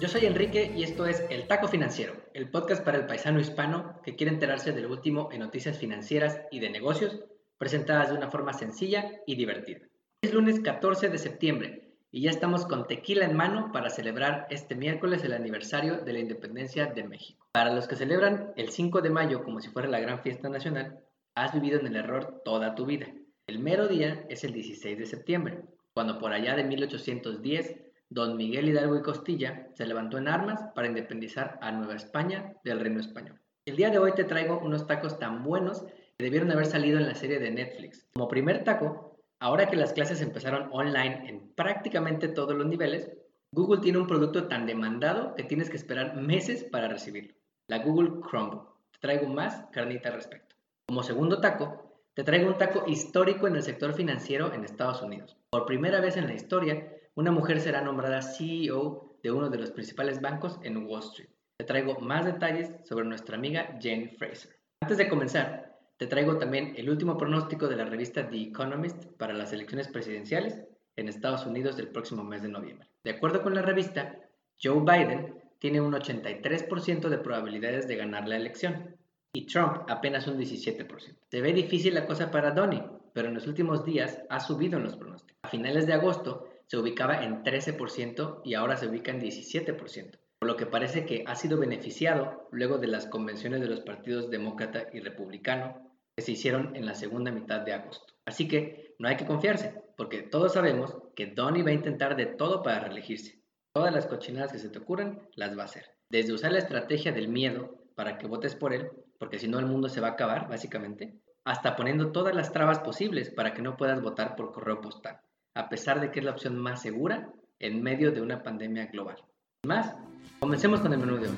Yo soy Enrique y esto es El Taco Financiero, el podcast para el paisano hispano que quiere enterarse de lo último en noticias financieras y de negocios, presentadas de una forma sencilla y divertida. Es lunes 14 de septiembre y ya estamos con tequila en mano para celebrar este miércoles el aniversario de la independencia de México. Para los que celebran el 5 de mayo como si fuera la gran fiesta nacional, has vivido en el error toda tu vida. El mero día es el 16 de septiembre, cuando por allá de 1810 don Miguel Hidalgo y Costilla se levantó en armas para independizar a Nueva España del Reino Español. El día de hoy te traigo unos tacos tan buenos que debieron haber salido en la serie de Netflix. Como primer taco, ahora que las clases empezaron online en prácticamente todos los niveles, Google tiene un producto tan demandado que tienes que esperar meses para recibirlo. La Google Chromebook. Te traigo más carnita al respecto. Como segundo taco, te traigo un taco histórico en el sector financiero en Estados Unidos. Por primera vez en la historia, una mujer será nombrada CEO de uno de los principales bancos en Wall Street. Te traigo más detalles sobre nuestra amiga Jane Fraser. Antes de comenzar, te traigo también el último pronóstico de la revista The Economist para las elecciones presidenciales en Estados Unidos del próximo mes de noviembre. De acuerdo con la revista, Joe Biden tiene un 83% de probabilidades de ganar la elección y Trump apenas un 17%. Se ve difícil la cosa para Donnie, pero en los últimos días ha subido en los pronósticos. A finales de agosto se ubicaba en 13% y ahora se ubica en 17%, por lo que parece que ha sido beneficiado luego de las convenciones de los partidos demócrata y republicano que se hicieron en la segunda mitad de agosto. Así que no hay que confiarse, porque todos sabemos que Donnie va a intentar de todo para reelegirse. Todas las cochinadas que se te ocurran las va a hacer. Desde usar la estrategia del miedo para que votes por él, porque si no el mundo se va a acabar, básicamente, hasta poniendo todas las trabas posibles para que no puedas votar por correo postal a pesar de que es la opción más segura en medio de una pandemia global. Más, comencemos con el menú de hoy.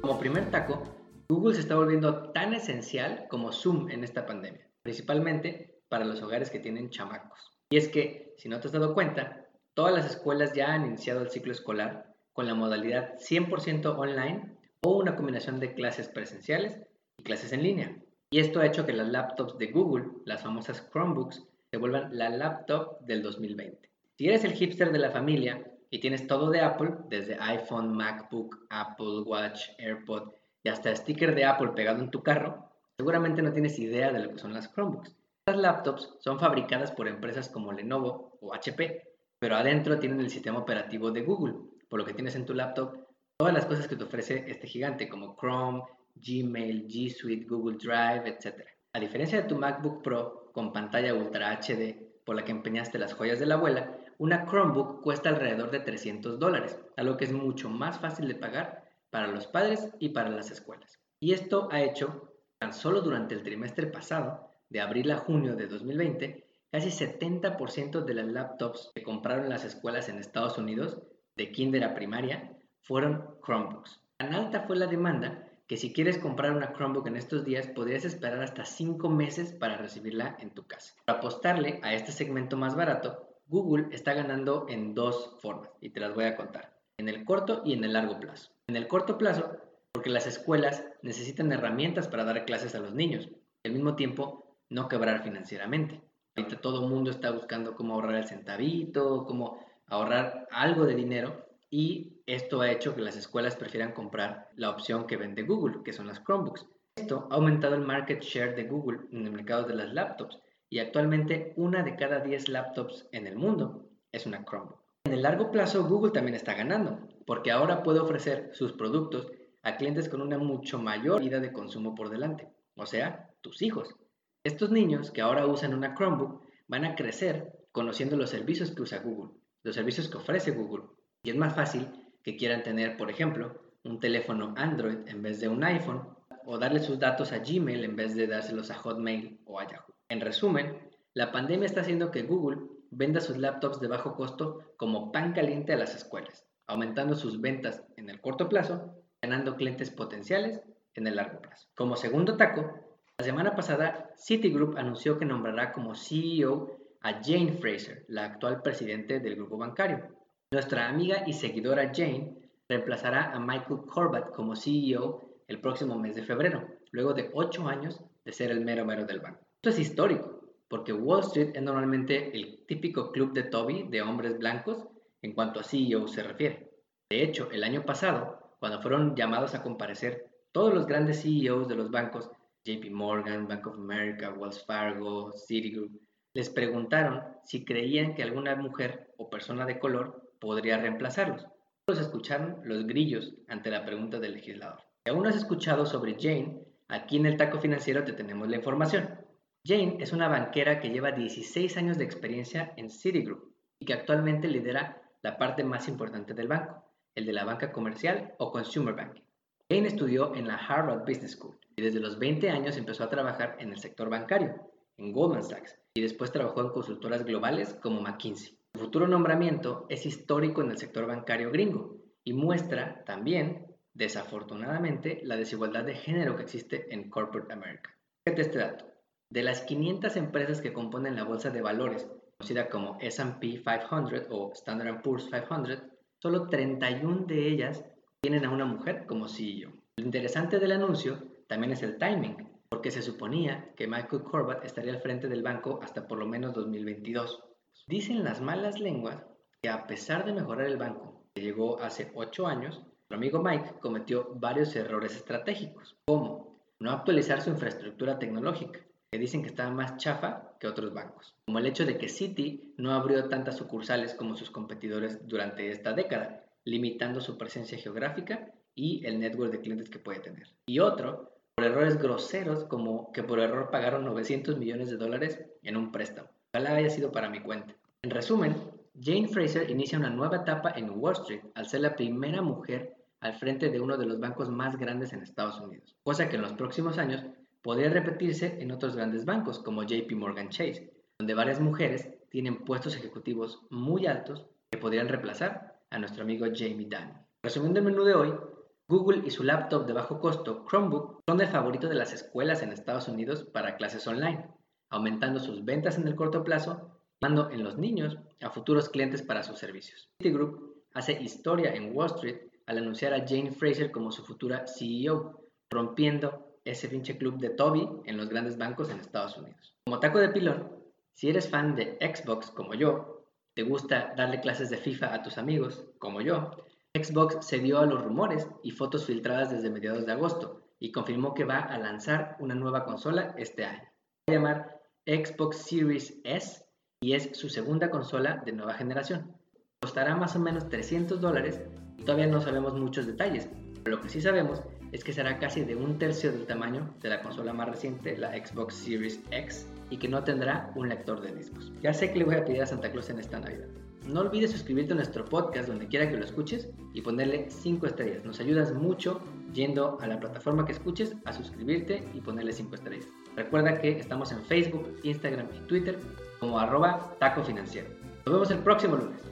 Como primer taco, Google se está volviendo tan esencial como Zoom en esta pandemia, principalmente para los hogares que tienen chamacos. Y es que, si no te has dado cuenta, todas las escuelas ya han iniciado el ciclo escolar con la modalidad 100% online o una combinación de clases presenciales y clases en línea. Y esto ha hecho que las laptops de Google, las famosas Chromebooks, se vuelvan la laptop del 2020. Si eres el hipster de la familia y tienes todo de Apple, desde iPhone, MacBook, Apple Watch, AirPod y hasta sticker de Apple pegado en tu carro, seguramente no tienes idea de lo que son las Chromebooks. Las laptops son fabricadas por empresas como Lenovo o HP, pero adentro tienen el sistema operativo de Google, por lo que tienes en tu laptop todas las cosas que te ofrece este gigante como Chrome, Gmail, G Suite, Google Drive, etc. A diferencia de tu MacBook Pro con pantalla Ultra HD por la que empeñaste las joyas de la abuela, una Chromebook cuesta alrededor de 300 dólares, algo que es mucho más fácil de pagar para los padres y para las escuelas. Y esto ha hecho, tan solo durante el trimestre pasado, de abril a junio de 2020, casi 70% de las laptops que compraron las escuelas en Estados Unidos, de kinder a primaria, fueron Chromebooks. Tan alta fue la demanda que si quieres comprar una Chromebook en estos días, podrías esperar hasta 5 meses para recibirla en tu casa. Para apostarle a este segmento más barato, Google está ganando en dos formas y te las voy a contar, en el corto y en el largo plazo. En el corto plazo, porque las escuelas necesitan herramientas para dar clases a los niños. Al mismo tiempo, no quebrar financieramente. Ahorita todo el mundo está buscando cómo ahorrar el centavito, cómo ahorrar algo de dinero y esto ha hecho que las escuelas prefieran comprar la opción que vende Google, que son las Chromebooks. Esto ha aumentado el market share de Google en el mercado de las laptops y actualmente una de cada 10 laptops en el mundo es una Chromebook. En el largo plazo Google también está ganando porque ahora puede ofrecer sus productos a clientes con una mucho mayor vida de consumo por delante, o sea, tus hijos. Estos niños que ahora usan una Chromebook van a crecer conociendo los servicios que usa Google, los servicios que ofrece Google. Y es más fácil que quieran tener, por ejemplo, un teléfono Android en vez de un iPhone o darle sus datos a Gmail en vez de dárselos a Hotmail o a Yahoo. En resumen, la pandemia está haciendo que Google venda sus laptops de bajo costo como pan caliente a las escuelas, aumentando sus ventas en el corto plazo, ganando clientes potenciales en el largo plazo. Como segundo taco, la semana pasada, Citigroup anunció que nombrará como CEO a Jane Fraser, la actual presidente del grupo bancario. Nuestra amiga y seguidora Jane reemplazará a Michael Corbat como CEO el próximo mes de febrero, luego de ocho años de ser el mero mero del banco. Esto es histórico, porque Wall Street es normalmente el típico club de Toby de hombres blancos en cuanto a CEO se refiere. De hecho, el año pasado, cuando fueron llamados a comparecer todos los grandes CEOs de los bancos, JP Morgan, Bank of America, Wells Fargo, Citigroup, les preguntaron si creían que alguna mujer o persona de color podría reemplazarlos. Los escucharon los grillos ante la pregunta del legislador. Si aún no has escuchado sobre Jane, aquí en el taco financiero te tenemos la información. Jane es una banquera que lleva 16 años de experiencia en Citigroup y que actualmente lidera la parte más importante del banco, el de la banca comercial o consumer banking. Jane estudió en la Harvard Business School y desde los 20 años empezó a trabajar en el sector bancario, en Goldman Sachs, y después trabajó en consultoras globales como McKinsey. Su futuro nombramiento es histórico en el sector bancario gringo y muestra también desafortunadamente, la desigualdad de género que existe en Corporate America. Fíjate este dato. De las 500 empresas que componen la bolsa de valores, conocida como S&P 500 o Standard Poor's 500, solo 31 de ellas tienen a una mujer como CEO. Lo interesante del anuncio también es el timing, porque se suponía que Michael Corbett estaría al frente del banco hasta por lo menos 2022. Dicen las malas lenguas que a pesar de mejorar el banco, que llegó hace 8 años, amigo Mike cometió varios errores estratégicos, como no actualizar su infraestructura tecnológica, que dicen que estaba más chafa que otros bancos, como el hecho de que Citi no abrió tantas sucursales como sus competidores durante esta década, limitando su presencia geográfica y el network de clientes que puede tener. Y otro, por errores groseros como que por error pagaron 900 millones de dólares en un préstamo. Ojalá haya sido para mi cuenta. En resumen, Jane Fraser inicia una nueva etapa en Wall Street al ser la primera mujer al frente de uno de los bancos más grandes en Estados Unidos, cosa que en los próximos años podría repetirse en otros grandes bancos como JP Morgan Chase, donde varias mujeres tienen puestos ejecutivos muy altos que podrían reemplazar a nuestro amigo Jamie Dimon. Resumiendo el menú de hoy, Google y su laptop de bajo costo Chromebook son el favorito de las escuelas en Estados Unidos para clases online, aumentando sus ventas en el corto plazo, dando en los niños a futuros clientes para sus servicios. Citigroup hace historia en Wall Street al anunciar a Jane Fraser como su futura CEO, rompiendo ese pinche club de Toby en los grandes bancos en Estados Unidos. Como taco de pilón, si eres fan de Xbox como yo, te gusta darle clases de FIFA a tus amigos como yo, Xbox se dio a los rumores y fotos filtradas desde mediados de agosto y confirmó que va a lanzar una nueva consola este año. Va a llamar Xbox Series S y es su segunda consola de nueva generación. Costará más o menos 300 dólares Todavía no sabemos muchos detalles, pero lo que sí sabemos es que será casi de un tercio del tamaño de la consola más reciente, la Xbox Series X, y que no tendrá un lector de discos. Ya sé que le voy a pedir a Santa Claus en esta Navidad. No olvides suscribirte a nuestro podcast donde quiera que lo escuches y ponerle 5 estrellas. Nos ayudas mucho yendo a la plataforma que escuches a suscribirte y ponerle 5 estrellas. Recuerda que estamos en Facebook, Instagram y Twitter como arroba taco financiero. Nos vemos el próximo lunes.